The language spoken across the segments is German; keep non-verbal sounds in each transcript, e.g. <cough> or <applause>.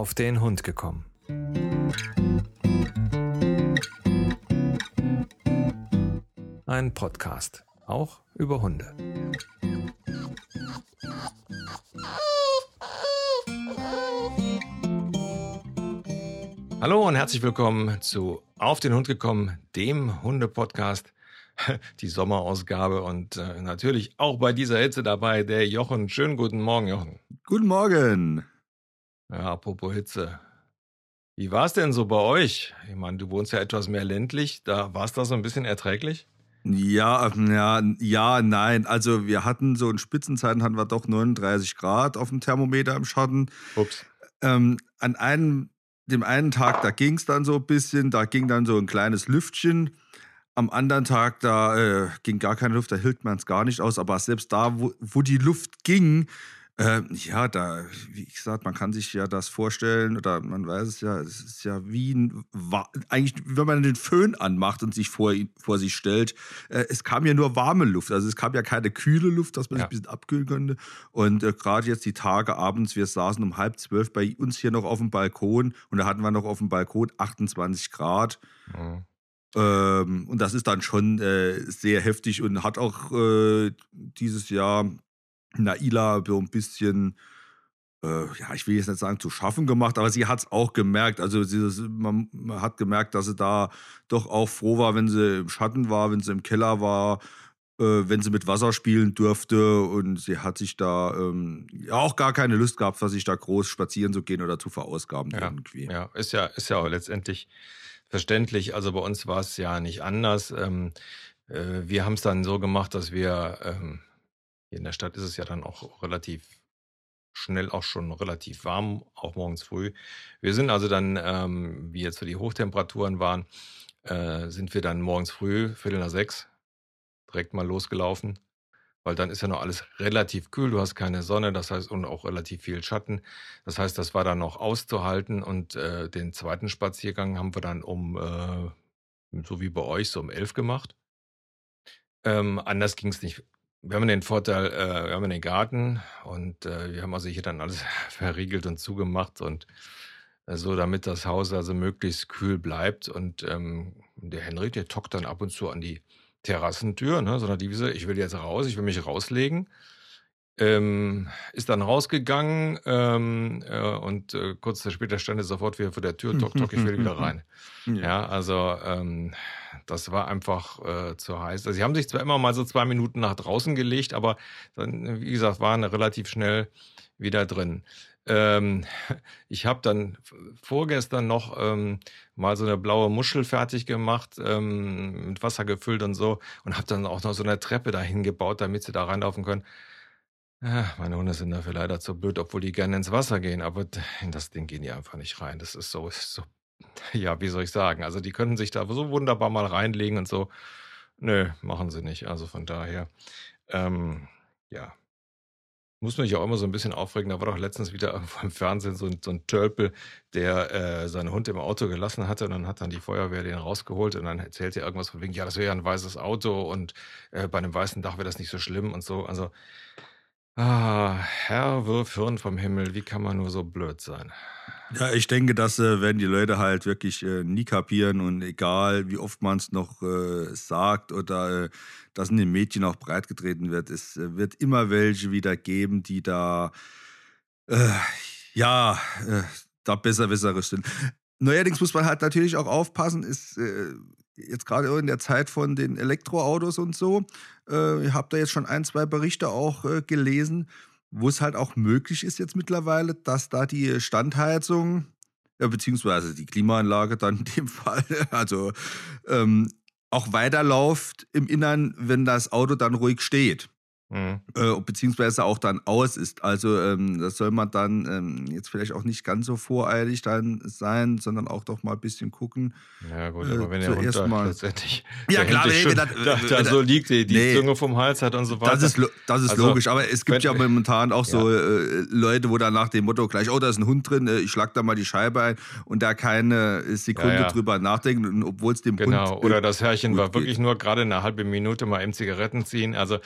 auf den Hund gekommen. Ein Podcast, auch über Hunde. Hallo und herzlich willkommen zu Auf den Hund gekommen, dem Hunde-Podcast, <laughs> die Sommerausgabe und äh, natürlich auch bei dieser Hitze dabei der Jochen. Schönen guten Morgen, Jochen. Guten Morgen. Ja, apropos Hitze. Wie war es denn so bei euch? Ich meine, du wohnst ja etwas mehr ländlich. Da war es da so ein bisschen erträglich? Ja, ja, ja, nein. Also wir hatten so in Spitzenzeiten hatten wir doch 39 Grad auf dem Thermometer im Schatten. Ups. Ähm, an einem, dem einen Tag, da ging es dann so ein bisschen, da ging dann so ein kleines Lüftchen. Am anderen Tag, da äh, ging gar keine Luft, da hielt man es gar nicht aus. Aber selbst da, wo, wo die Luft ging, äh, ja, da, wie gesagt, man kann sich ja das vorstellen oder man weiß es ja, es ist ja wie ein, eigentlich, wenn man den Föhn anmacht und sich vor, vor sich stellt, äh, es kam ja nur warme Luft, also es kam ja keine kühle Luft, dass man ja. sich ein bisschen abkühlen könnte. Und äh, gerade jetzt die Tage abends, wir saßen um halb zwölf bei uns hier noch auf dem Balkon und da hatten wir noch auf dem Balkon 28 Grad. Mhm. Ähm, und das ist dann schon äh, sehr heftig und hat auch äh, dieses Jahr Naila so ein bisschen, äh, ja, ich will jetzt nicht sagen zu schaffen gemacht, aber sie hat es auch gemerkt. Also sie, man, man, hat gemerkt, dass sie da doch auch froh war, wenn sie im Schatten war, wenn sie im Keller war, äh, wenn sie mit Wasser spielen durfte. Und sie hat sich da ähm, ja, auch gar keine Lust gehabt, für sich da groß spazieren zu gehen oder zu verausgaben ja, irgendwie. Ja, ist ja, ist ja auch letztendlich verständlich. Also bei uns war es ja nicht anders. Ähm, äh, wir haben es dann so gemacht, dass wir ähm, hier in der Stadt ist es ja dann auch relativ schnell auch schon relativ warm, auch morgens früh. Wir sind also dann, ähm, wie jetzt für die Hochtemperaturen waren, äh, sind wir dann morgens früh, Viertel nach sechs, direkt mal losgelaufen, weil dann ist ja noch alles relativ kühl, du hast keine Sonne, das heißt, und auch relativ viel Schatten. Das heißt, das war dann noch auszuhalten und äh, den zweiten Spaziergang haben wir dann um, äh, so wie bei euch, so um elf gemacht. Ähm, anders ging es nicht wir haben den Vorteil, äh, wir haben den Garten und äh, wir haben also hier dann alles <laughs> verriegelt und zugemacht und äh, so, damit das Haus also möglichst kühl bleibt. Und ähm, der Henry, der tockt dann ab und zu an die Terrassentür, ne, sondern die Wiese, ich will jetzt raus, ich will mich rauslegen. Ähm, ist dann rausgegangen ähm, äh, und äh, kurz später stand er sofort wieder vor der Tür, tock, tock, ich will wieder rein. <laughs> ja. ja, also ähm, das war einfach äh, zu heiß. Also sie haben sich zwar immer mal so zwei Minuten nach draußen gelegt, aber dann, wie gesagt, waren relativ schnell wieder drin. Ähm, <laughs> ich habe dann vorgestern noch ähm, mal so eine blaue Muschel fertig gemacht, ähm, mit Wasser gefüllt und so und habe dann auch noch so eine Treppe dahin gebaut, damit sie da reinlaufen können. Ja, meine Hunde sind dafür leider zu blöd, obwohl die gerne ins Wasser gehen, aber in das Ding gehen die einfach nicht rein. Das ist so, ist so, <laughs> ja, wie soll ich sagen? Also die könnten sich da so wunderbar mal reinlegen und so. Nö, machen sie nicht. Also von daher, ähm, ja. Muss mich auch immer so ein bisschen aufregen. Da war doch letztens wieder <laughs> irgendwo im Fernsehen so ein, so ein Tölpel, der äh, seinen Hund im Auto gelassen hatte und dann hat dann die Feuerwehr den rausgeholt und dann erzählt er irgendwas von wegen, ja, das wäre ja ein weißes Auto und äh, bei einem weißen Dach wäre das nicht so schlimm und so. Also Ah, Herr, wirf Hirn vom Himmel, wie kann man nur so blöd sein? Ja, ich denke, das äh, werden die Leute halt wirklich äh, nie kapieren und egal, wie oft man es noch äh, sagt oder äh, das in den Mädchen auch breitgetreten wird, es äh, wird immer welche wieder geben, die da, äh, ja, da besserwisserisch sind. Neuerdings muss man halt natürlich auch aufpassen, ist jetzt gerade in der Zeit von den Elektroautos und so, äh, ich habe da jetzt schon ein, zwei Berichte auch äh, gelesen, wo es halt auch möglich ist jetzt mittlerweile, dass da die Standheizung, äh, beziehungsweise die Klimaanlage dann in dem <laughs> Fall, also ähm, auch weiterläuft im Innern, wenn das Auto dann ruhig steht. Mhm. Äh, beziehungsweise auch dann aus ist. Also ähm, das soll man dann ähm, jetzt vielleicht auch nicht ganz so voreilig dann sein, sondern auch doch mal ein bisschen gucken. Ja gut, aber äh, wenn der Hund da mal letztendlich ja, klar, nee, schon, das, da, da so liegt, die, die nee, Zunge vom Hals hat und so weiter. Das ist, das ist also, logisch, aber es gibt ja momentan auch ja. so äh, Leute, wo dann nach dem Motto gleich, oh, da ist ein Hund drin, äh, ich schlag da mal die Scheibe ein und da keine Sekunde ja, ja. drüber nachdenken, obwohl es dem genau. Hund... Genau, oder das Herrchen war wirklich nur gerade eine halbe Minute mal im Zigaretten ziehen. Also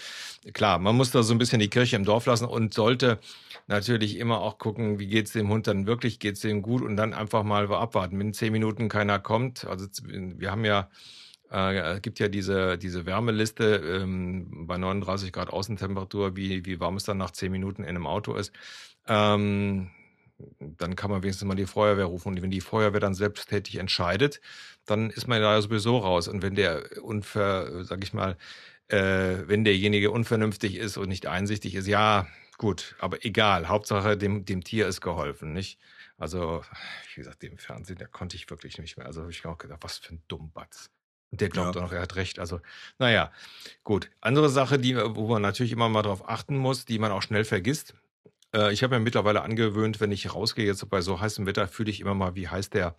klar, man muss da so ein bisschen die Kirche im Dorf lassen und sollte natürlich immer auch gucken, wie geht es dem Hund dann wirklich, geht es dem gut und dann einfach mal abwarten. Wenn in zehn Minuten keiner kommt, also wir haben ja, äh, gibt ja diese, diese Wärmeliste ähm, bei 39 Grad Außentemperatur, wie, wie warm es dann nach zehn Minuten in einem Auto ist. Ähm, dann kann man wenigstens mal die Feuerwehr rufen. Und wenn die Feuerwehr dann selbsttätig entscheidet, dann ist man da sowieso raus. Und wenn der unver, sag ich mal, äh, wenn derjenige unvernünftig ist und nicht einsichtig ist, ja, gut, aber egal. Hauptsache dem, dem Tier ist geholfen, nicht? Also, wie gesagt, dem Fernsehen, da konnte ich wirklich nicht mehr. Also habe ich mir auch gedacht, was für ein Dummbatz. Und der glaubt ja. auch noch, er hat recht. Also, naja, gut. Andere Sache, die, wo man natürlich immer mal drauf achten muss, die man auch schnell vergisst, äh, ich habe mir mittlerweile angewöhnt, wenn ich rausgehe, jetzt bei so heißem Wetter, fühle ich immer mal, wie heiß der,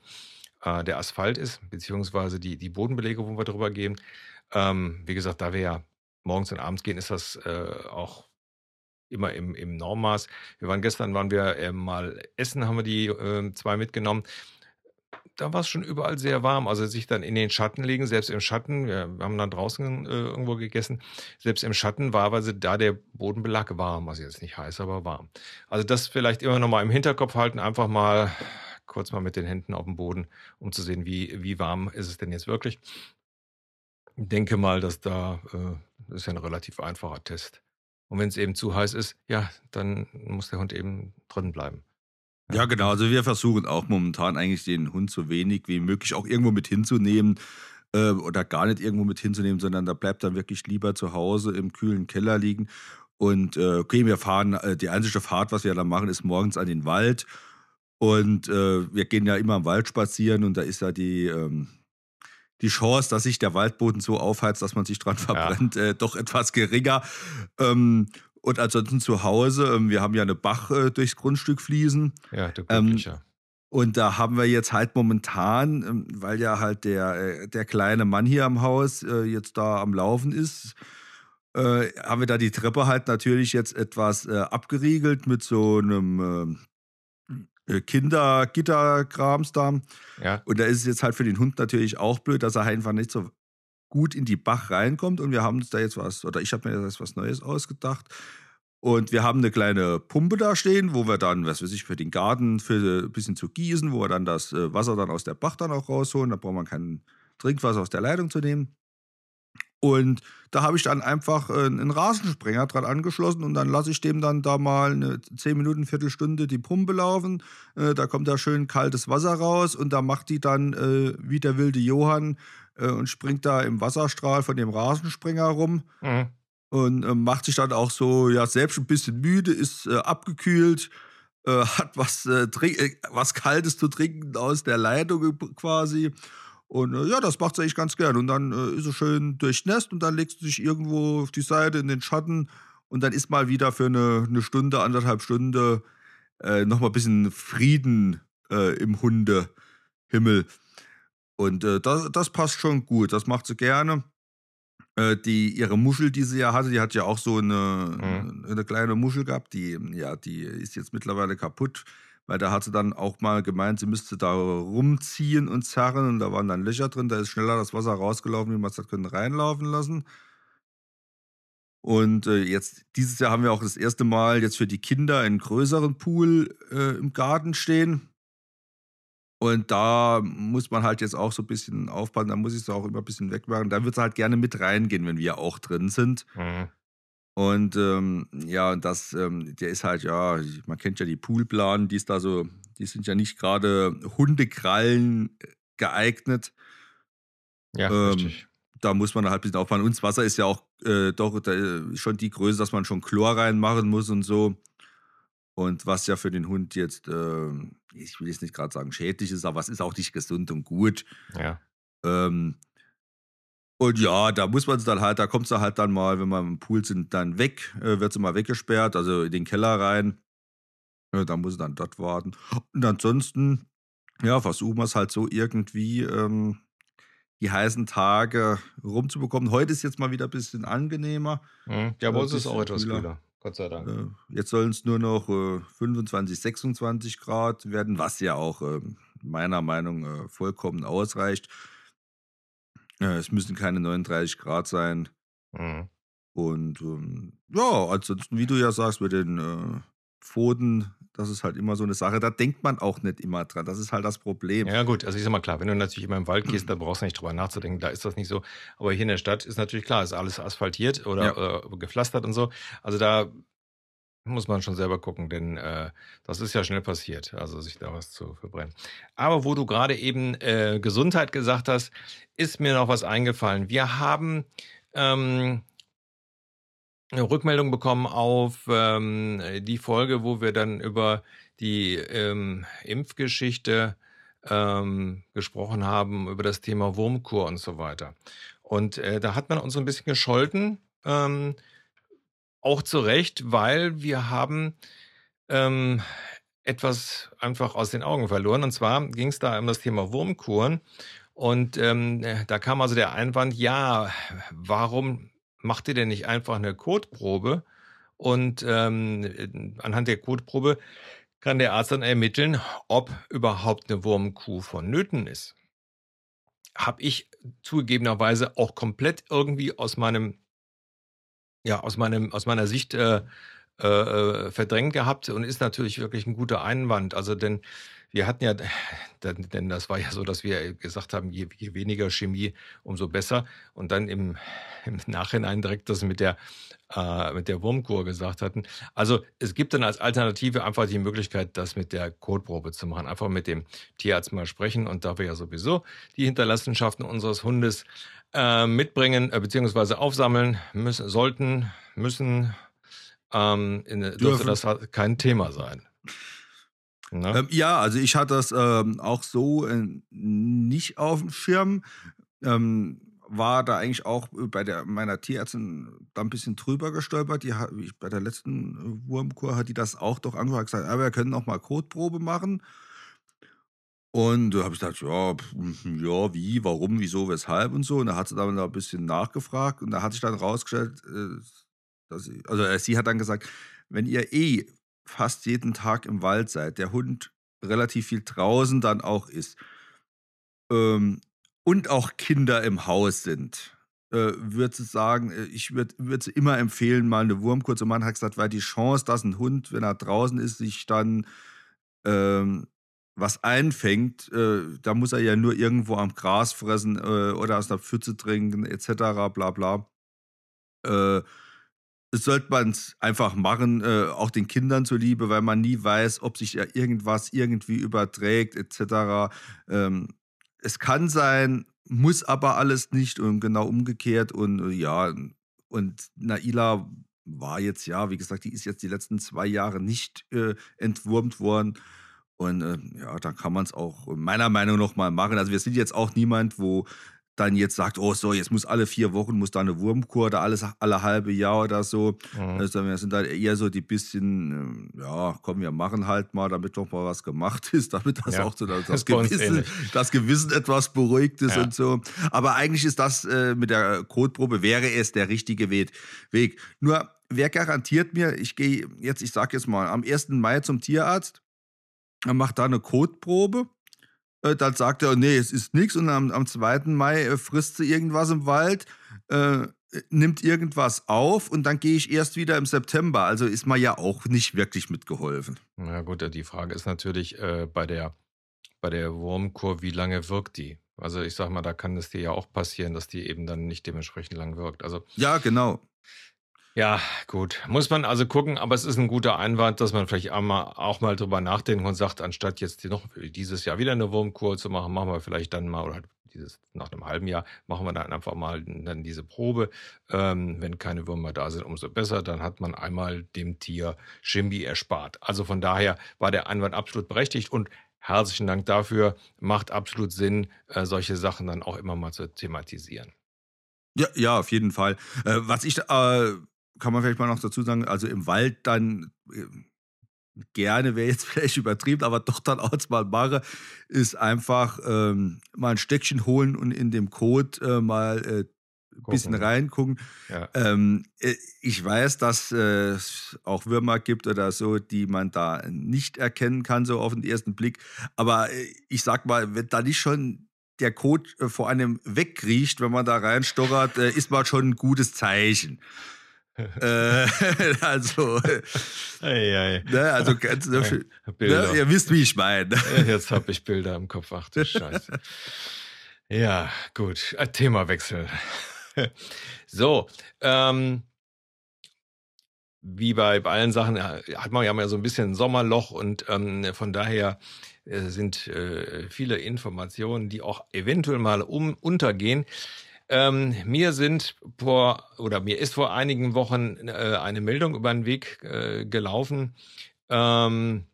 äh, der Asphalt ist, beziehungsweise die, die Bodenbelege, wo wir drüber gehen. Ähm, wie gesagt, da wir ja morgens und abends gehen, ist das äh, auch immer im, im Normmaß. Wir waren gestern, waren wir äh, mal essen, haben wir die äh, zwei mitgenommen da war es schon überall sehr warm. Also sich dann in den Schatten legen, selbst im Schatten, wir haben dann draußen äh, irgendwo gegessen, selbst im Schatten war also da der Bodenbelag warm. Also jetzt nicht heiß, aber warm. Also das vielleicht immer noch mal im Hinterkopf halten, einfach mal kurz mal mit den Händen auf dem Boden, um zu sehen, wie, wie warm ist es denn jetzt wirklich. Denke mal, dass da, äh, das ist ja ein relativ einfacher Test. Und wenn es eben zu heiß ist, ja, dann muss der Hund eben drin bleiben. Ja, genau. Also wir versuchen auch momentan eigentlich den Hund so wenig wie möglich auch irgendwo mit hinzunehmen äh, oder gar nicht irgendwo mit hinzunehmen, sondern da bleibt dann wirklich lieber zu Hause im kühlen Keller liegen. Und äh, okay, wir fahren, äh, die einzige Fahrt, was wir dann machen, ist morgens an den Wald. Und äh, wir gehen ja immer im Wald spazieren und da ist ja die, ähm, die Chance, dass sich der Waldboden so aufheizt, dass man sich dran verbrennt, ja. äh, doch etwas geringer. Ähm, und ansonsten zu Hause, ähm, wir haben ja eine Bach äh, durchs Grundstück fließen. Ja, der ähm, ja. Und da haben wir jetzt halt momentan, ähm, weil ja halt der, äh, der kleine Mann hier am Haus äh, jetzt da am Laufen ist, äh, haben wir da die Treppe halt natürlich jetzt etwas äh, abgeriegelt mit so einem äh, Kindergitterkrams da. Ja. Und da ist es jetzt halt für den Hund natürlich auch blöd, dass er einfach nicht so gut in die Bach reinkommt. Und wir haben uns da jetzt was, oder ich habe mir jetzt was Neues ausgedacht. Und wir haben eine kleine Pumpe da stehen, wo wir dann, was weiß ich, für den Garten für ein bisschen zu gießen, wo wir dann das äh, Wasser dann aus der Bach dann auch rausholen. Da braucht man kein Trinkwasser aus der Leitung zu nehmen. Und da habe ich dann einfach äh, einen Rasensprenger dran angeschlossen und dann lasse ich dem dann da mal eine 10 Minuten, Viertelstunde die Pumpe laufen. Äh, da kommt da schön kaltes Wasser raus und da macht die dann äh, wie der wilde Johann und springt da im Wasserstrahl von dem Rasensprenger rum. Mhm. Und macht sich dann auch so, ja, selbst ein bisschen müde, ist abgekühlt, hat was, was Kaltes zu trinken aus der Leitung quasi. Und äh, ja, das macht sie eigentlich ganz gern. Und dann äh, ist sie schön durchnässt und dann legst du dich irgendwo auf die Seite in den Schatten und dann ist mal wieder für eine, eine Stunde, anderthalb Stunde äh, nochmal ein bisschen Frieden äh, im Hundehimmel. Und äh, das, das passt schon gut. Das macht sie gerne. Äh, die, ihre Muschel, die sie ja hatte, die hat ja auch so eine, mhm. eine kleine Muschel gehabt. Die, ja, die ist jetzt mittlerweile kaputt weil da hat sie dann auch mal gemeint, sie müsste da rumziehen und zerren und da waren dann Löcher drin, da ist schneller das Wasser rausgelaufen, wie man es hat können reinlaufen lassen. Und äh, jetzt, dieses Jahr haben wir auch das erste Mal jetzt für die Kinder einen größeren Pool äh, im Garten stehen. Und da muss man halt jetzt auch so ein bisschen aufpassen, da muss ich es auch immer ein bisschen wegmachen. Da wird es halt gerne mit reingehen, wenn wir auch drin sind. Mhm. Und ähm, ja, das, ähm, der ist halt, ja, man kennt ja die Poolplanen, die ist da so, die sind ja nicht gerade Hundekrallen äh, geeignet. Ja, ähm, richtig. Da muss man halt ein bisschen aufpassen. Und das Wasser ist ja auch äh, doch da, äh, schon die Größe, dass man schon Chlor reinmachen muss und so. Und was ja für den Hund jetzt, äh, ich will jetzt nicht gerade sagen schädlich ist, aber es ist auch nicht gesund und gut. Ja. Ähm, und ja, da muss man es dann halt, da kommt sie halt dann mal, wenn wir im Pool sind, dann weg, äh, wird sie mal weggesperrt, also in den Keller rein. Äh, da muss sie dann dort warten. Und ansonsten, ja, versuchen wir es halt so irgendwie, ähm, die heißen Tage rumzubekommen. Heute ist jetzt mal wieder ein bisschen angenehmer. Mhm. Ja, bei uns ist es auch etwas kühler. kühler. Gott sei Dank. Äh, jetzt sollen es nur noch äh, 25, 26 Grad werden, was ja auch äh, meiner Meinung nach äh, vollkommen ausreicht. Ja, es müssen keine 39 Grad sein. Mhm. Und ähm, ja, ansonsten, wie du ja sagst, mit den äh, Pfoten, das ist halt immer so eine Sache. Da denkt man auch nicht immer dran. Das ist halt das Problem. Ja, gut, also ich sag mal klar, wenn du natürlich immer im Wald gehst, dann brauchst du nicht drüber nachzudenken, da ist das nicht so. Aber hier in der Stadt ist natürlich klar, ist alles asphaltiert oder, ja. äh, gepflastert und so. Also da muss man schon selber gucken, denn äh, das ist ja schnell passiert, also sich da was zu verbrennen. Aber wo du gerade eben äh, Gesundheit gesagt hast, ist mir noch was eingefallen. Wir haben ähm, eine Rückmeldung bekommen auf ähm, die Folge, wo wir dann über die ähm, Impfgeschichte ähm, gesprochen haben, über das Thema Wurmkur und so weiter. Und äh, da hat man uns so ein bisschen gescholten, ähm, auch zu Recht, weil wir haben ähm, etwas einfach aus den Augen verloren. Und zwar ging es da um das Thema Wurmkuren. Und ähm, da kam also der Einwand, ja, warum macht ihr denn nicht einfach eine Kotprobe? Und ähm, anhand der Kotprobe kann der Arzt dann ermitteln, ob überhaupt eine Wurmkuh vonnöten ist. Habe ich zugegebenerweise auch komplett irgendwie aus meinem ja, aus meinem, aus meiner Sicht äh, äh, äh, verdrängt gehabt und ist natürlich wirklich ein guter Einwand. Also denn wir hatten ja, <sighs> denn das war ja so, dass wir gesagt haben, je, je weniger Chemie, umso besser. Und dann im, <laughs> im Nachhinein direkt das mit der, äh, mit der Wurmkur gesagt hatten. Also es gibt dann als Alternative einfach die Möglichkeit, das mit der Kotprobe zu machen. Einfach mit dem Tierarzt mal sprechen. Und da wir ja sowieso die Hinterlassenschaften unseres Hundes äh, mitbringen äh, bzw. aufsammeln müssen, sollten, müssen, ähm, in, dürfte das halt kein Thema sein. Ne? Ähm, ja, also ich hatte das ähm, auch so äh, nicht auf dem Schirm. Ähm, war da eigentlich auch bei der, meiner Tierärztin da ein bisschen drüber gestolpert. Die bei der letzten äh, Wurmkur hat die das auch doch angehört, gesagt, aber wir können auch mal Kotprobe machen. Und da habe ich gedacht, ja, ja, wie, warum, wieso, weshalb und so. Und da hat sie dann da ein bisschen nachgefragt und da hat sich dann rausgestellt, äh, dass also äh, sie hat dann gesagt, wenn ihr eh fast jeden Tag im Wald seid, der Hund relativ viel draußen dann auch ist ähm, und auch Kinder im Haus sind, äh, würde sie sagen, äh, ich würde würd sie immer empfehlen, mal eine Wurmkur zu machen. Hat gesagt, weil die Chance, dass ein Hund, wenn er draußen ist, sich dann ähm, was einfängt, äh, da muss er ja nur irgendwo am Gras fressen äh, oder aus einer Pfütze trinken, etc., bla bla. Äh, sollte man es einfach machen, äh, auch den Kindern zuliebe, weil man nie weiß, ob sich ja irgendwas irgendwie überträgt, etc. Ähm, es kann sein, muss aber alles nicht und genau umgekehrt. Und äh, ja, und Naila war jetzt, ja, wie gesagt, die ist jetzt die letzten zwei Jahre nicht äh, entwurmt worden. Und äh, ja, da kann man es auch meiner Meinung nach mal machen. Also wir sind jetzt auch niemand, wo dann jetzt sagt, oh so, jetzt muss alle vier Wochen muss da eine Wurmkur oder alles alle halbe Jahr oder so. Mhm. Also wir sind dann eher so die bisschen, ähm, ja, komm, wir machen halt mal, damit doch mal was gemacht ist, damit das ja. auch so das, das, Gewissen, das Gewissen etwas beruhigt ist ja. und so. Aber eigentlich ist das äh, mit der Kotprobe, wäre es der richtige Weg. Nur, wer garantiert mir, ich gehe jetzt, ich sag jetzt mal, am 1. Mai zum Tierarzt, macht da eine Kotprobe äh, dann sagt er, nee, es ist nichts. Und am, am 2. Mai äh, frisst sie irgendwas im Wald, äh, nimmt irgendwas auf und dann gehe ich erst wieder im September. Also ist mir ja auch nicht wirklich mitgeholfen. Na gut, die Frage ist natürlich äh, bei der bei der Wurmkur, wie lange wirkt die? Also ich sag mal, da kann es dir ja auch passieren, dass die eben dann nicht dementsprechend lang wirkt. Also ja, genau. Ja, gut. Muss man also gucken, aber es ist ein guter Einwand, dass man vielleicht auch mal, auch mal drüber nachdenkt und sagt, anstatt jetzt noch dieses Jahr wieder eine Wurmkur zu machen, machen wir vielleicht dann mal, oder dieses nach einem halben Jahr, machen wir dann einfach mal dann diese Probe. Ähm, wenn keine Würmer da sind, umso besser. Dann hat man einmal dem Tier Chemie erspart. Also von daher war der Einwand absolut berechtigt und herzlichen Dank dafür. Macht absolut Sinn, äh, solche Sachen dann auch immer mal zu thematisieren. Ja, ja, auf jeden Fall. Äh, was ich äh, kann man vielleicht mal noch dazu sagen, also im Wald dann äh, gerne wäre jetzt <laughs> vielleicht übertrieben, aber doch dann auch mal mache, ist einfach ähm, mal ein Steckchen holen und in dem Code äh, mal äh, ein bisschen reingucken. Ja. Ähm, äh, ich weiß, dass es auch Würmer gibt oder so, die man da nicht erkennen kann, so auf den ersten Blick. Aber äh, ich sag mal, wenn da nicht schon der Code vor einem wegriecht, wenn man da reinstochert, ist mal schon ein gutes Zeichen. Äh, <laughs> also, ei, ei. Ne, also ganz, ne, ne, ihr wisst, wie ich meine. Jetzt habe ich Bilder im Kopf. Ach du Scheiße. <laughs> Ja, gut. Äh, Themawechsel. so, ähm, wie bei, bei allen Sachen hat man ja mal so ein bisschen ein Sommerloch und ähm, von daher äh, sind äh, viele Informationen, die auch eventuell mal um, untergehen. Ähm, mir sind vor oder mir ist vor einigen Wochen äh, eine Meldung über den Weg äh, gelaufen, ähm,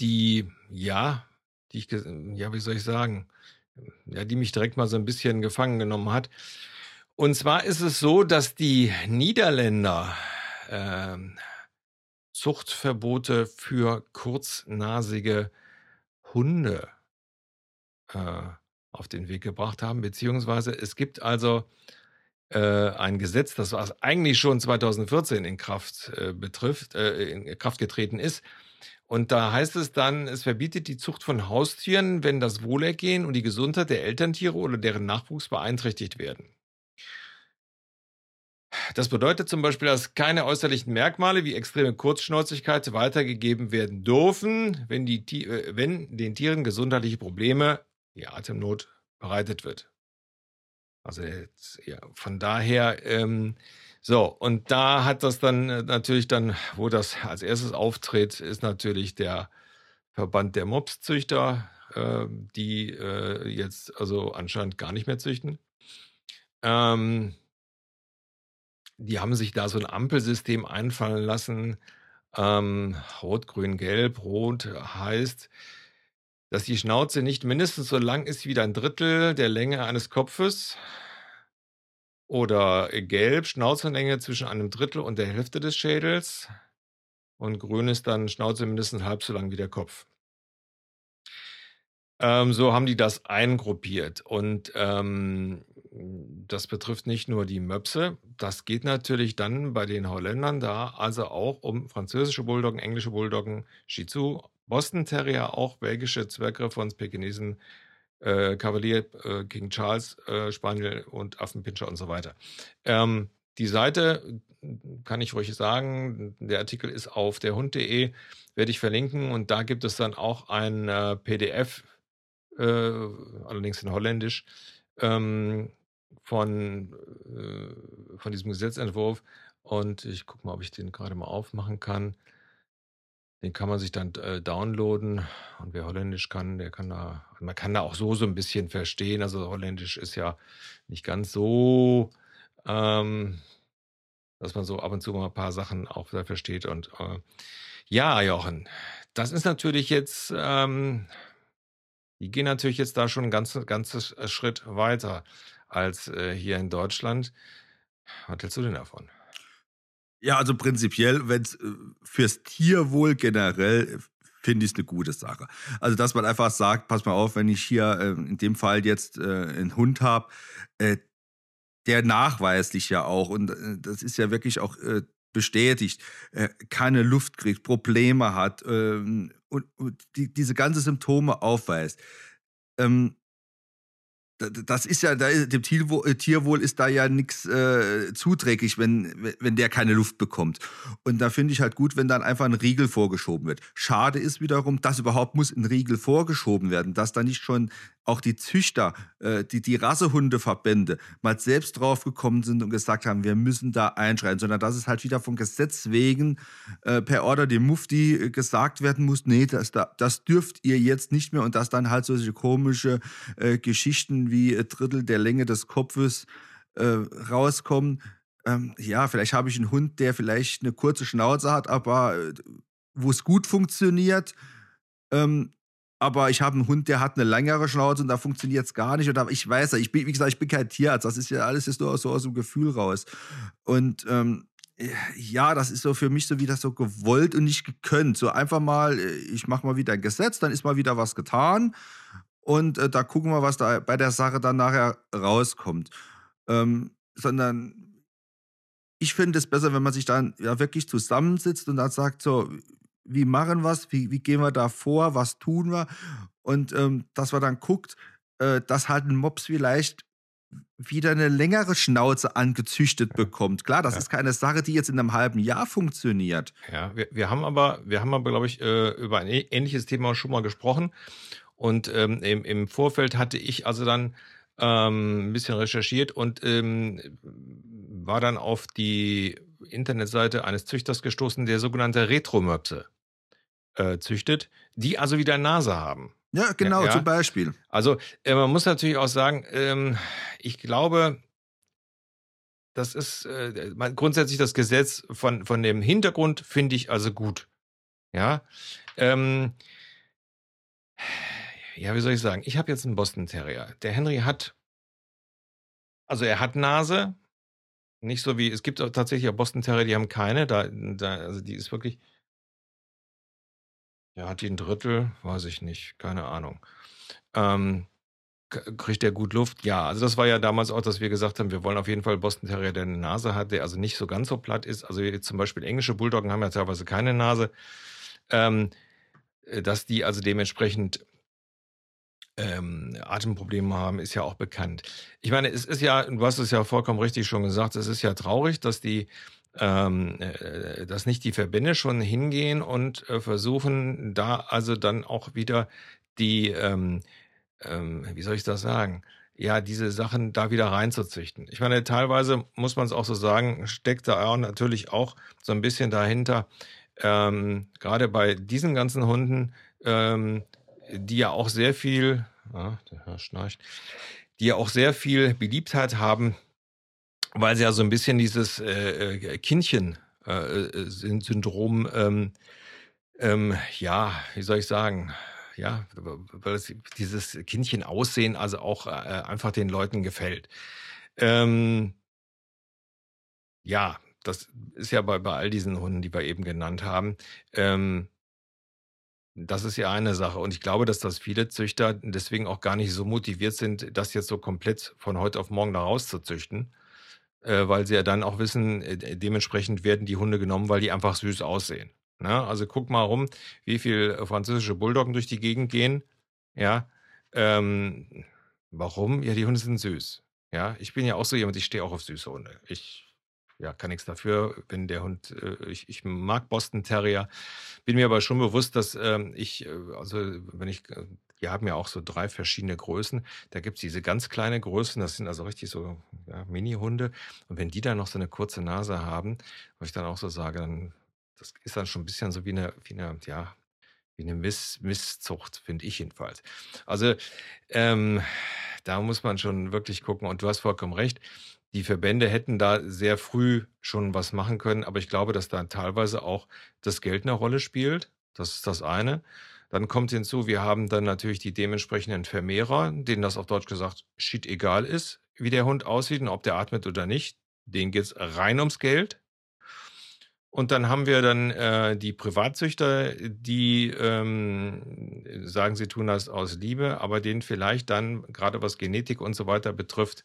die ja, die ich ja, wie soll ich sagen, ja, die mich direkt mal so ein bisschen gefangen genommen hat. Und zwar ist es so, dass die Niederländer äh, Zuchtverbote für kurznasige Hunde äh, auf den Weg gebracht haben, beziehungsweise es gibt also äh, ein Gesetz, das was eigentlich schon 2014 in Kraft äh, betrifft, äh, in Kraft getreten ist. Und da heißt es dann, es verbietet die Zucht von Haustieren, wenn das Wohlergehen und die Gesundheit der Elterntiere oder deren Nachwuchs beeinträchtigt werden. Das bedeutet zum Beispiel, dass keine äußerlichen Merkmale wie extreme Kurzschnäuzigkeit weitergegeben werden dürfen, wenn, die, äh, wenn den Tieren gesundheitliche Probleme die Atemnot bereitet wird. Also jetzt, ja, von daher, ähm, so, und da hat das dann äh, natürlich dann, wo das als erstes auftritt, ist natürlich der Verband der Mopszüchter, äh, die äh, jetzt also anscheinend gar nicht mehr züchten. Ähm, die haben sich da so ein Ampelsystem einfallen lassen. Ähm, Rot, Grün, Gelb. Rot heißt, dass die Schnauze nicht mindestens so lang ist wie ein Drittel der Länge eines Kopfes. Oder gelb, Schnauzenlänge zwischen einem Drittel und der Hälfte des Schädels. Und grün ist dann Schnauze mindestens halb so lang wie der Kopf. Ähm, so haben die das eingruppiert. Und ähm, das betrifft nicht nur die Möpse. Das geht natürlich dann bei den Holländern da also auch um französische Bulldoggen, englische Bulldoggen, Shih Tzu, Boston Terrier, auch belgische Zwergriffons, Pekinesen, äh, Kavalier, äh, King Charles, äh, Spaniel und Affenpinscher und so weiter. Ähm, die Seite kann ich ruhig sagen, der Artikel ist auf der Hund.de, werde ich verlinken und da gibt es dann auch ein äh, PDF, äh, allerdings in Holländisch, ähm, von, äh, von diesem Gesetzentwurf. Und ich gucke mal, ob ich den gerade mal aufmachen kann. Den kann man sich dann äh, downloaden. Und wer Holländisch kann, der kann da, man kann da auch so so ein bisschen verstehen. Also Holländisch ist ja nicht ganz so, ähm, dass man so ab und zu mal ein paar Sachen auch da versteht. Und äh, ja, Jochen, das ist natürlich jetzt, ähm, die gehen natürlich jetzt da schon ein ganzes, ganzes äh, Schritt weiter als äh, hier in Deutschland. Was hältst du denn davon? Ja, also prinzipiell, wenn es äh, fürs Tierwohl generell finde ich es eine gute Sache. Also, dass man einfach sagt, pass mal auf, wenn ich hier äh, in dem Fall jetzt äh, einen Hund habe, äh, der nachweislich ja auch, und äh, das ist ja wirklich auch äh, bestätigt, keine Luft kriegt, Probleme hat ähm, und, und die, diese ganzen Symptome aufweist. Ähm, das ist ja, dem äh, Tierwohl ist da ja nichts äh, zuträglich, wenn, wenn der keine Luft bekommt. Und da finde ich halt gut, wenn dann einfach ein Riegel vorgeschoben wird. Schade ist wiederum, dass überhaupt muss ein Riegel vorgeschoben werden, dass da nicht schon auch die Züchter, äh, die, die Rassehundeverbände mal selbst draufgekommen sind und gesagt haben, wir müssen da einschreiten, sondern dass es halt wieder vom Gesetz wegen äh, per Order dem Mufti äh, gesagt werden muss, nee, das, das dürft ihr jetzt nicht mehr und dass dann halt solche komische Geschichten wie Drittel der Länge des Kopfes rauskommen. Ähm, ja, vielleicht habe ich einen Hund, der vielleicht eine kurze Schnauze hat, aber wo es gut funktioniert. Ähm, aber ich habe einen Hund, der hat eine längere Schnauze und da funktioniert es gar nicht. Oder ich weiß ja, ich bin, wie gesagt, ich bin kein Tierarzt. Das ist ja alles ist nur so aus dem Gefühl raus. Und ähm, ja, das ist so für mich so wieder so gewollt und nicht gekönnt. So einfach mal, äh, ich mache mal wieder ein Gesetz, dann ist mal wieder was getan. Und äh, da gucken wir, was da bei der Sache dann nachher rauskommt. Ähm, sondern ich finde es besser, wenn man sich dann ja wirklich zusammensitzt und dann sagt, so, wie machen wir es, wie, wie gehen wir da vor, was tun wir und ähm, dass man dann guckt, äh, dass halt ein Mops vielleicht wieder eine längere Schnauze angezüchtet bekommt. Klar, das ja. ist keine Sache, die jetzt in einem halben Jahr funktioniert. Ja, wir, wir haben aber, wir haben aber, glaube ich, äh, über ein ähnliches Thema schon mal gesprochen. Und ähm, im, im, Vorfeld hatte ich also dann ähm, ein bisschen recherchiert und ähm, war dann auf die Internetseite eines Züchters gestoßen, der sogenannte Retromöpse äh, züchtet, die also wieder Nase haben. Ja, genau, ja, zum Beispiel. Also äh, man muss natürlich auch sagen, ähm, ich glaube, das ist äh, grundsätzlich das Gesetz von, von dem Hintergrund finde ich also gut. Ja. Ähm, ja, wie soll ich sagen? Ich habe jetzt einen Boston Terrier. Der Henry hat, also er hat Nase, nicht so wie, es gibt auch tatsächlich auch Boston Terrier, die haben keine, da, da also die ist wirklich, ja, hat die ein Drittel? Weiß ich nicht, keine Ahnung. Ähm, kriegt der gut Luft? Ja, also das war ja damals auch, dass wir gesagt haben, wir wollen auf jeden Fall Boston Terrier, der eine Nase hat, der also nicht so ganz so platt ist. Also zum Beispiel englische Bulldoggen haben ja teilweise keine Nase. Ähm, äh, dass die also dementsprechend ähm, Atemprobleme haben, ist ja auch bekannt. Ich meine, es ist ja, du hast es ja vollkommen richtig schon gesagt, es ist ja traurig, dass die ähm, äh, dass nicht die Verbände schon hingehen und äh, versuchen, da also dann auch wieder die, ähm, ähm, wie soll ich das sagen, ja, diese Sachen da wieder reinzuzüchten. Ich meine, teilweise muss man es auch so sagen, steckt da auch natürlich auch so ein bisschen dahinter, ähm, gerade bei diesen ganzen Hunden, ähm, die ja auch sehr viel, ah, der Herr schnarcht, die ja auch sehr viel Beliebtheit haben, weil sie ja so ein bisschen dieses äh, äh Kindchen-Syndrom, äh, ähm, ähm, ja, wie soll ich sagen, ja, weil es dieses Kindchen-Aussehen also auch äh, einfach den Leuten gefällt. Ähm, ja, das ist ja bei, bei all diesen Hunden, die wir eben genannt haben. Ähm, das ist ja eine Sache. Und ich glaube, dass das viele Züchter deswegen auch gar nicht so motiviert sind, das jetzt so komplett von heute auf morgen da rauszuzüchten äh, weil sie ja dann auch wissen, äh, dementsprechend werden die Hunde genommen, weil die einfach süß aussehen. Ne? Also guck mal rum, wie viel französische Bulldoggen durch die Gegend gehen. Ja, ähm, warum? Ja, die Hunde sind süß. Ja, ich bin ja auch so jemand, ich stehe auch auf süße Hunde. Ich ja, kann nichts dafür, wenn der Hund, äh, ich, ich mag Boston Terrier, bin mir aber schon bewusst, dass ähm, ich, äh, also wenn ich, äh, wir haben ja auch so drei verschiedene Größen, da gibt es diese ganz kleine Größen, das sind also richtig so ja, Mini-Hunde. Und wenn die dann noch so eine kurze Nase haben, wo ich dann auch so sage, dann, das ist dann schon ein bisschen so wie eine, wie eine, ja, wie eine Miss, Misszucht, finde ich jedenfalls. Also ähm, da muss man schon wirklich gucken. Und du hast vollkommen recht, die Verbände hätten da sehr früh schon was machen können, aber ich glaube, dass da teilweise auch das Geld eine Rolle spielt. Das ist das eine. Dann kommt hinzu, wir haben dann natürlich die dementsprechenden Vermehrer, denen das auf Deutsch gesagt shit egal ist, wie der Hund aussieht und ob der atmet oder nicht. Denen geht es rein ums Geld. Und dann haben wir dann äh, die Privatzüchter, die ähm, sagen, sie tun das aus Liebe, aber denen vielleicht dann, gerade was Genetik und so weiter betrifft,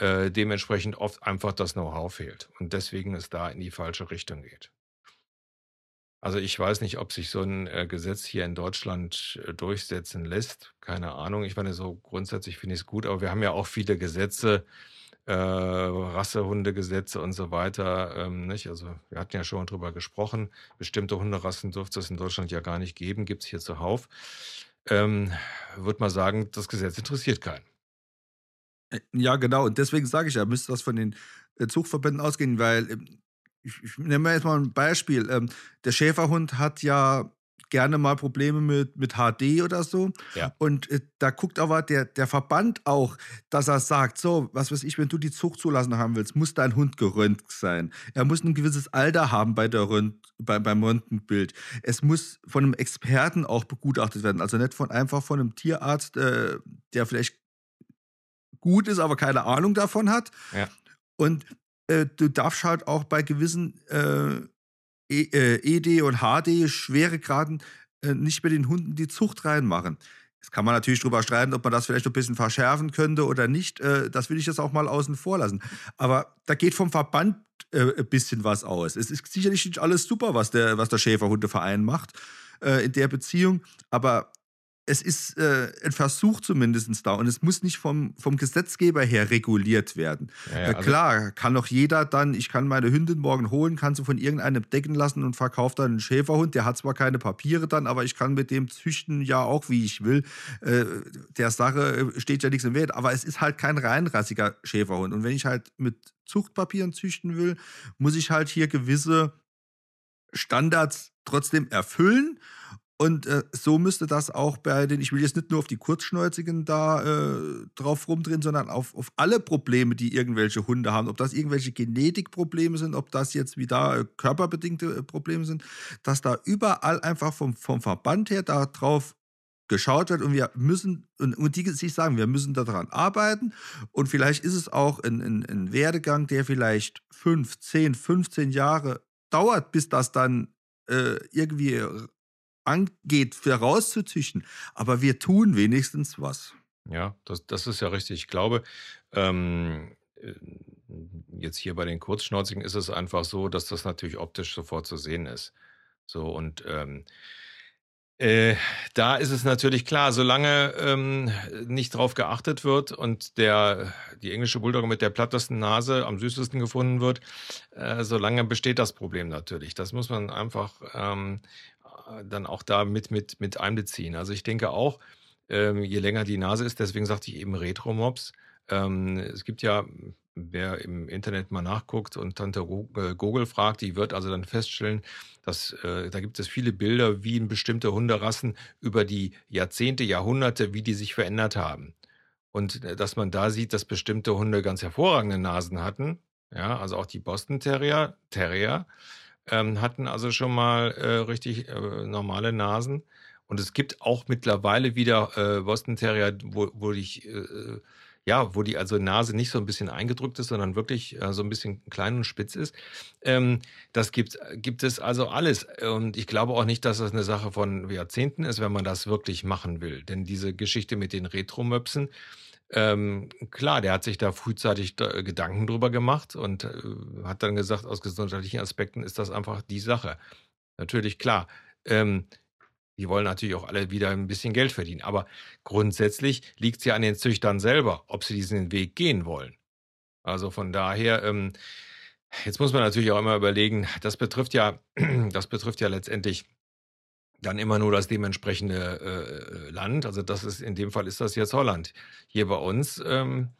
äh, dementsprechend oft einfach das Know-how fehlt und deswegen es da in die falsche Richtung geht. Also ich weiß nicht, ob sich so ein äh, Gesetz hier in Deutschland äh, durchsetzen lässt. Keine Ahnung. Ich meine, so grundsätzlich finde ich es gut, aber wir haben ja auch viele Gesetze, äh, Rassehundegesetze und so weiter. Ähm, nicht? Also wir hatten ja schon drüber gesprochen. Bestimmte Hunderassen dürfte es in Deutschland ja gar nicht geben, gibt es hier zuhauf. Ähm, Würde man sagen, das Gesetz interessiert keinen. Äh, ja, genau. Und deswegen sage ich ja, müsste das von den äh, Zuchtverbänden ausgehen, weil ähm, ich, ich nehme jetzt mal ein Beispiel. Ähm, der Schäferhund hat ja gerne mal Probleme mit, mit HD oder so. Ja. Und äh, da guckt aber der, der Verband auch, dass er sagt, so, was weiß ich, wenn du die Zucht zulassen haben willst, muss dein Hund gerönt sein. Er muss ein gewisses Alter haben bei der Rönt, bei, beim Röntgenbild. Es muss von einem Experten auch begutachtet werden. Also nicht von einfach von einem Tierarzt, äh, der vielleicht gut ist, aber keine Ahnung davon hat. Ja. Und äh, du darfst halt auch bei gewissen äh, ED äh, e und HD Schweregraden äh, nicht mehr den Hunden die Zucht reinmachen. Jetzt kann man natürlich darüber streiten, ob man das vielleicht ein bisschen verschärfen könnte oder nicht. Äh, das will ich jetzt auch mal außen vor lassen. Aber da geht vom Verband äh, ein bisschen was aus. Es ist sicherlich nicht alles super, was der, was der Schäferhundeverein macht in der Beziehung. Aber es ist äh, ein Versuch zumindest da und es muss nicht vom, vom Gesetzgeber her reguliert werden. Ja, ja, äh, also klar, kann doch jeder dann, ich kann meine Hündin morgen holen, kann sie von irgendeinem decken lassen und verkauft dann einen Schäferhund. Der hat zwar keine Papiere dann, aber ich kann mit dem züchten ja auch, wie ich will. Äh, der Sache äh, steht ja nichts im Wert, aber es ist halt kein reinrassiger Schäferhund. Und wenn ich halt mit Zuchtpapieren züchten will, muss ich halt hier gewisse Standards trotzdem erfüllen. Und äh, so müsste das auch bei den, ich will jetzt nicht nur auf die Kurzschnäuzigen da äh, drauf rumdrehen, sondern auf, auf alle Probleme, die irgendwelche Hunde haben. Ob das irgendwelche Genetikprobleme sind, ob das jetzt wie da äh, körperbedingte äh, Probleme sind, dass da überall einfach vom, vom Verband her darauf geschaut wird und wir müssen, und, und die sich sagen, wir müssen daran arbeiten und vielleicht ist es auch ein, ein, ein Werdegang, der vielleicht fünf, zehn, 15 Jahre dauert, bis das dann äh, irgendwie angeht, vorauszuzüchten. Aber wir tun wenigstens was. Ja, das, das ist ja richtig. Ich glaube, ähm, äh, jetzt hier bei den Kurzschnauzigen ist es einfach so, dass das natürlich optisch sofort zu sehen ist. So und ähm, äh, da ist es natürlich klar, solange ähm, nicht drauf geachtet wird und der, die englische Bulldogge mit der plattesten Nase am süßesten gefunden wird, äh, solange besteht das Problem natürlich. Das muss man einfach ähm, dann auch da mit, mit, mit einbeziehen. Also ich denke auch, ähm, je länger die Nase ist, deswegen sagte ich eben Retro-Mobs. Ähm, es gibt ja, wer im Internet mal nachguckt und Tante äh, Google fragt, die wird also dann feststellen, dass äh, da gibt es viele Bilder, wie in bestimmte Hunderassen über die Jahrzehnte, Jahrhunderte, wie die sich verändert haben. Und äh, dass man da sieht, dass bestimmte Hunde ganz hervorragende Nasen hatten. Ja, also auch die Boston Terrier, Terrier ähm, hatten also schon mal äh, richtig äh, normale Nasen. Und es gibt auch mittlerweile wieder äh, Boston Terrier, wo, wo ich äh, ja, wo die also Nase nicht so ein bisschen eingedrückt ist, sondern wirklich äh, so ein bisschen klein und spitz ist. Ähm, das gibt, gibt es also alles. Und ich glaube auch nicht, dass das eine Sache von Jahrzehnten ist, wenn man das wirklich machen will. Denn diese Geschichte mit den Retro-Möpsen, ähm, klar, der hat sich da frühzeitig da Gedanken drüber gemacht und äh, hat dann gesagt, aus gesundheitlichen Aspekten ist das einfach die Sache. Natürlich, klar. Ähm, die wollen natürlich auch alle wieder ein bisschen Geld verdienen. Aber grundsätzlich liegt es ja an den Züchtern selber, ob sie diesen Weg gehen wollen. Also von daher, ähm, jetzt muss man natürlich auch immer überlegen, das betrifft ja, <clears throat> das betrifft ja letztendlich dann immer nur das dementsprechende äh, Land. Also das ist in dem Fall ist das jetzt Holland. Hier bei uns ähm,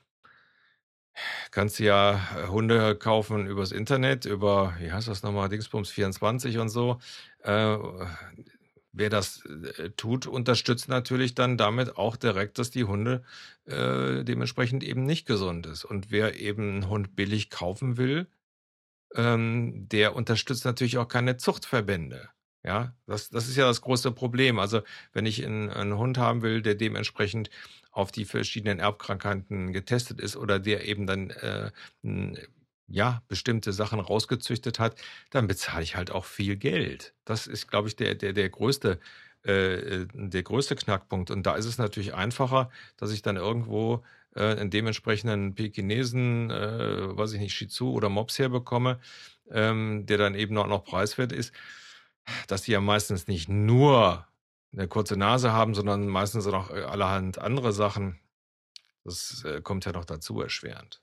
kannst du ja Hunde kaufen übers Internet, über, wie heißt das nochmal, Dingsbums 24 und so. Äh, wer das äh, tut, unterstützt natürlich dann damit auch direkt, dass die Hunde äh, dementsprechend eben nicht gesund ist. Und wer eben einen Hund billig kaufen will, ähm, der unterstützt natürlich auch keine Zuchtverbände. Ja, das, das ist ja das große Problem. Also, wenn ich einen, einen Hund haben will, der dementsprechend auf die verschiedenen Erbkrankheiten getestet ist oder der eben dann äh, ja, bestimmte Sachen rausgezüchtet hat, dann bezahle ich halt auch viel Geld. Das ist, glaube ich, der, der, der größte, äh, äh, der größte Knackpunkt. Und da ist es natürlich einfacher, dass ich dann irgendwo äh, einen dementsprechenden Pekinesen, äh, weiß ich nicht, Shih Tzu oder Mops herbekomme, ähm, der dann eben auch noch preiswert ist, dass die ja meistens nicht nur eine kurze Nase haben, sondern meistens auch allerhand andere Sachen. Das äh, kommt ja noch dazu erschwerend.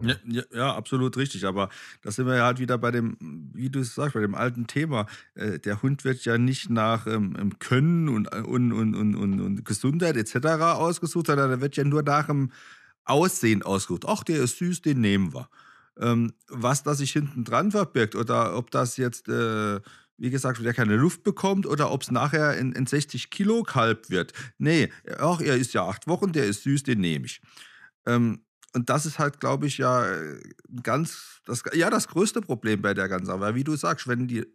Ja, ja, ja, absolut richtig. Aber da sind wir ja halt wieder bei dem, wie du es sagst, bei dem alten Thema. Äh, der Hund wird ja nicht nach ähm, Können und, und, und, und, und, Gesundheit etc. ausgesucht, sondern der wird ja nur nach dem Aussehen ausgesucht. Ach, der ist süß, den nehmen wir. Ähm, was das sich hinten dran verbirgt oder ob das jetzt, äh, wie gesagt, der keine Luft bekommt oder ob es nachher in, in 60 Kilo Kalb wird. Nee, ach, er ist ja acht Wochen, der ist süß, den nehme ich. Ähm, und das ist halt, glaube ich, ja äh, ganz, das, ja, das größte Problem bei der ganzen Sache. Weil, wie du sagst, wenn die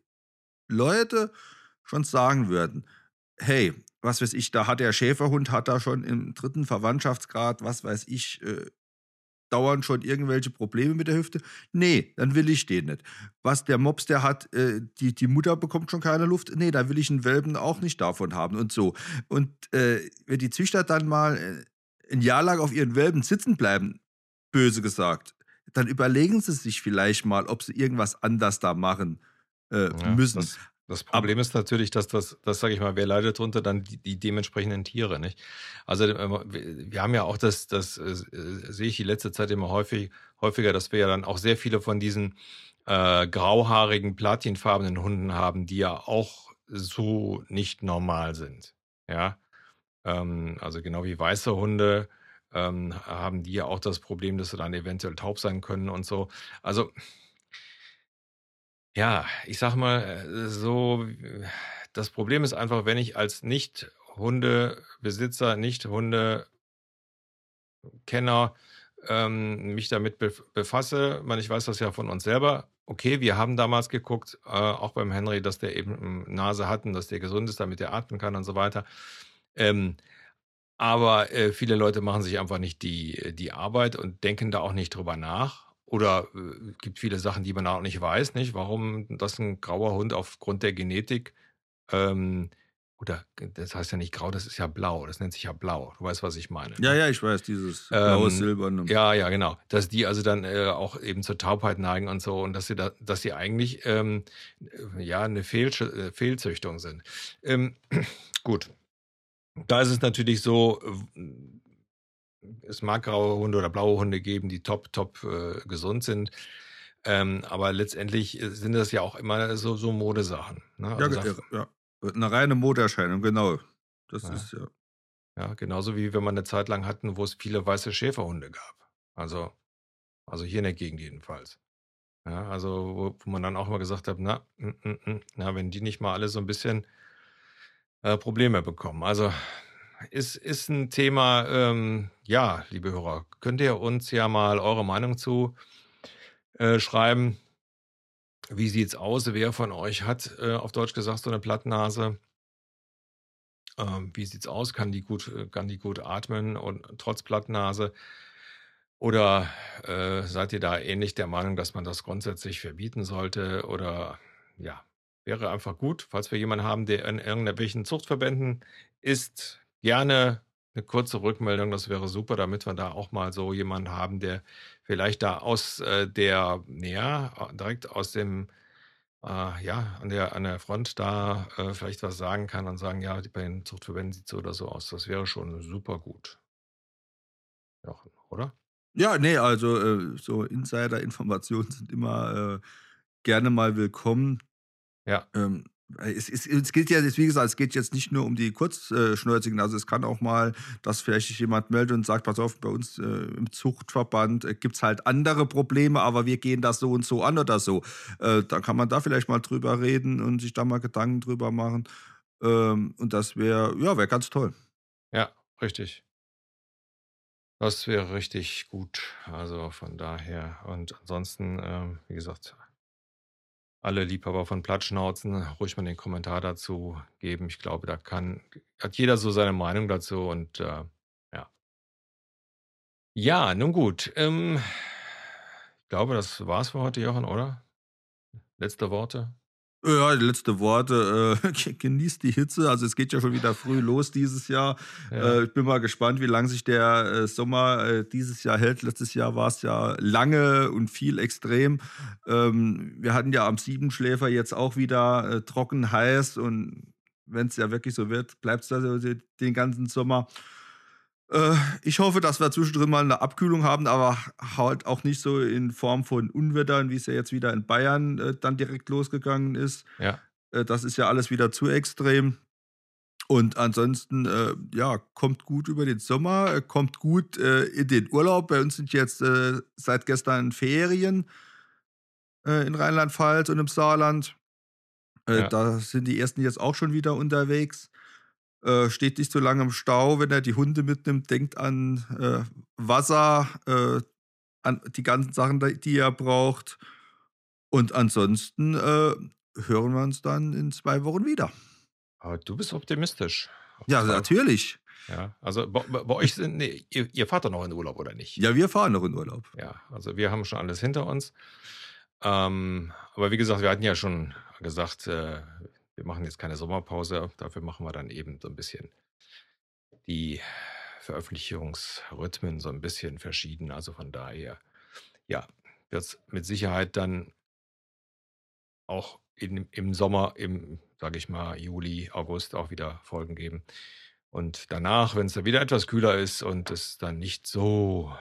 Leute schon sagen würden, hey, was weiß ich, da hat der Schäferhund, hat da schon im dritten Verwandtschaftsgrad, was weiß ich, äh, dauernd schon irgendwelche Probleme mit der Hüfte. Nee, dann will ich den nicht. Was der Mops, der hat, äh, die, die Mutter bekommt schon keine Luft. Nee, da will ich einen Welpen auch nicht davon haben und so. Und äh, wenn die Züchter dann mal äh, ein Jahr lang auf ihren Welpen sitzen bleiben, böse gesagt, dann überlegen sie sich vielleicht mal, ob sie irgendwas anders da machen äh, ja, müssen. Das Ab Problem ist natürlich, dass das, das sage ich mal, wer leidet drunter? Dann die, die dementsprechenden Tiere, nicht? Also ähm, wir wir haben ja auch das, das äh, sehe ich die letzte Zeit immer häufig, häufiger, dass wir ja dann auch sehr viele von diesen äh, grauhaarigen, platinfarbenen Hunden haben, die ja auch so nicht normal sind. Ja, ähm, also genau wie weiße Hunde ähm, haben die ja auch das Problem, dass sie dann eventuell taub sein können und so. Also ja, ich sag mal, äh, so, das Problem ist einfach, wenn ich als Nicht-Hundebesitzer, Nicht-Hundekenner ähm, mich damit bef befasse. Meine, ich weiß das ja von uns selber. Okay, wir haben damals geguckt, äh, auch beim Henry, dass der eben hm, Nase hat und dass der gesund ist, damit er atmen kann und so weiter. Ähm, aber äh, viele Leute machen sich einfach nicht die, die Arbeit und denken da auch nicht drüber nach. Oder äh, gibt viele Sachen, die man auch nicht weiß, nicht? Warum das ein grauer Hund aufgrund der Genetik ähm, oder das heißt ja nicht grau, das ist ja blau. Das nennt sich ja blau. Du weißt, was ich meine. Ja, Ne? ja, ich weiß, dieses Ähm, Silberne. ja, ja, genau. Dass die also dann äh, auch eben zur Taubheit neigen und so und dass sie da, dass sie eigentlich ähm, äh, ja eine Fehlsch äh, Fehlzüchtung sind. Ähm, <clears throat> gut. Da ist es natürlich so, es mag graue Hunde oder blaue Hunde geben, die top, top äh, gesund sind. Ähm, aber letztendlich äh, sind das ja auch immer so, so Modesachen. Ne? Ja, Also da, ja, ja. Eine reine Modeerscheinung, genau. Das ja, ist ja. ja, genauso wie wenn man eine Zeit lang hatten, wo es viele weiße Schäferhunde gab. Also, also hier in der Gegend jedenfalls. Ja, also wo, wo man dann auch mal gesagt hat, na, mm, mm, mm, na, wenn die nicht mal alle so ein bisschen äh, Probleme bekommen. Also ist, ist ein Thema, ähm, ja, liebe Hörer, könnt ihr uns ja mal eure Meinung zu äh, schreiben. Wie sieht's aus? Wer von euch hat äh, auf Deutsch gesagt so eine Plattnase? Ähm, wie sieht's aus? Kann die gut, kann die gut atmen und trotz Plattnase? Oder äh, seid ihr da ähnlich der Meinung, dass man das grundsätzlich verbieten sollte? Oder ja, wäre einfach gut, falls wir jemanden haben, der in irgendwelchen Zuchtverbänden ist, gerne eine kurze Rückmeldung, das wäre super, damit wir da auch mal so jemanden haben, der vielleicht da aus äh, der, ja, direkt aus dem, äh, ja, an der, an der Front da äh, vielleicht was sagen kann und sagen, ja, bei den Zuchtverbänden sieht so oder so aus. Das wäre schon super gut. Jochen, oder? Ja, nee, also äh, so Insider-Informationen sind immer äh, gerne mal willkommen. Ja, Ähm, es, es, es geht ja, jetzt, wie gesagt, es geht jetzt nicht nur um die Kurzschnäuzigen. Also es kann auch mal, dass vielleicht sich jemand meldet und sagt, pass auf, bei uns äh, im Zuchtverband äh, gibt es halt andere Probleme, aber wir gehen das so und so an oder so. Äh, da kann man da vielleicht mal drüber reden und sich da mal Gedanken drüber machen. Ähm, und das wäre, ja, wäre ganz toll. ja, richtig. Das wäre richtig gut. Also von daher. Und ansonsten, ähm, wie gesagt, alle Liebhaber von Plattschnauzen, ruhig mal den Kommentar dazu geben. Ich glaube, da kann, hat jeder so seine Meinung dazu und äh, ja. Ja, nun gut. Ähm, ich glaube, das war's für heute, Jochen, oder? Letzte Worte? Ja, die letzte Worte. Äh, <laughs> genießt die Hitze. Also es geht ja schon wieder früh los dieses Jahr. Ja, Äh, ich bin mal gespannt, wie lange sich der äh, Sommer äh, dieses Jahr hält. Letztes Jahr war es ja lange und viel extrem. Ähm, wir hatten ja am Siebenschläfer jetzt auch wieder äh, trocken heiß und wenn es ja wirklich so wird, bleibt es da so den den ganzen Sommer. Äh, ich hoffe, dass wir zwischendrin mal eine Abkühlung haben, aber halt auch nicht so in Form von Unwettern, wie es ja jetzt wieder in Bayern äh, dann direkt losgegangen ist. ja, Äh, das ist ja alles wieder zu extrem. Und ansonsten, äh, ja, kommt gut über den Sommer, äh, kommt gut äh, in den Urlaub. Bei uns sind jetzt äh, seit gestern Ferien äh, in Rheinland-Pfalz und im Saarland. Äh, ja, da sind die ersten jetzt auch schon wieder unterwegs. Äh, steht nicht so lange im Stau, wenn er die Hunde mitnimmt, denkt an äh, Wasser, äh, an die ganzen Sachen, die er braucht. Und ansonsten äh, hören wir uns dann in zwei Wochen wieder. aber du bist optimistisch. Ja, natürlich. ja. Also bei, bei bei euch sind, nee, ihr, ihr fahrt doch noch in Urlaub, oder nicht? Ja, wir fahren noch in Urlaub. Ja, also wir haben schon alles hinter uns. Ähm, aber wie gesagt, wir hatten ja schon gesagt, äh, wir machen jetzt keine Sommerpause. Dafür machen wir dann eben so ein bisschen die Veröffentlichungsrhythmen so ein bisschen verschieden. Also von daher, ja, wird es mit Sicherheit dann auch in, im Sommer, im, sage ich mal, Juli, August auch wieder Folgen geben. Und danach, wenn es dann wieder etwas kühler ist und es dann nicht so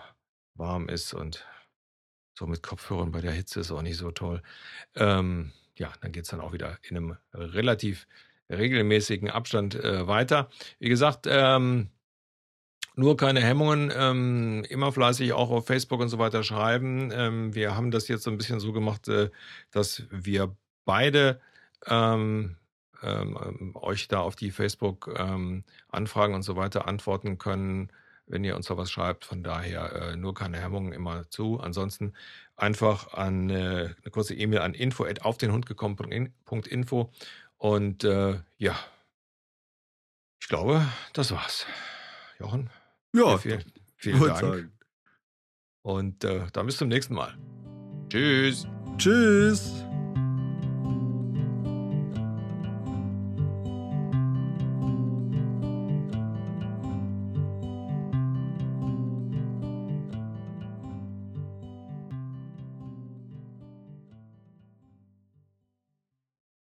warm ist und so mit Kopfhörern bei der Hitze ist auch nicht so toll, ähm, ja, dann geht es dann auch wieder in einem relativ regelmäßigen Abstand äh, weiter. Wie gesagt, ähm, nur keine Hemmungen, ähm, immer fleißig auch auf Facebook und so weiter schreiben. Ähm, wir haben das jetzt so ein bisschen so gemacht, äh, dass wir beide ähm, ähm, ähm euch da auf die Facebook-Anfragen und so weiter antworten können, wenn ihr uns da was schreibt. Von daher äh, nur keine Hemmungen immer zu. Ansonsten einfach an äh, eine kurze E-Mail an info auf den Hund gekommen.info und äh, ja, ich glaube, das war's. Jochen? Ja, vielen, vielen Dank. Sagen. Und äh, dann bis zum nächsten Mal. Tschüss. Tschüss.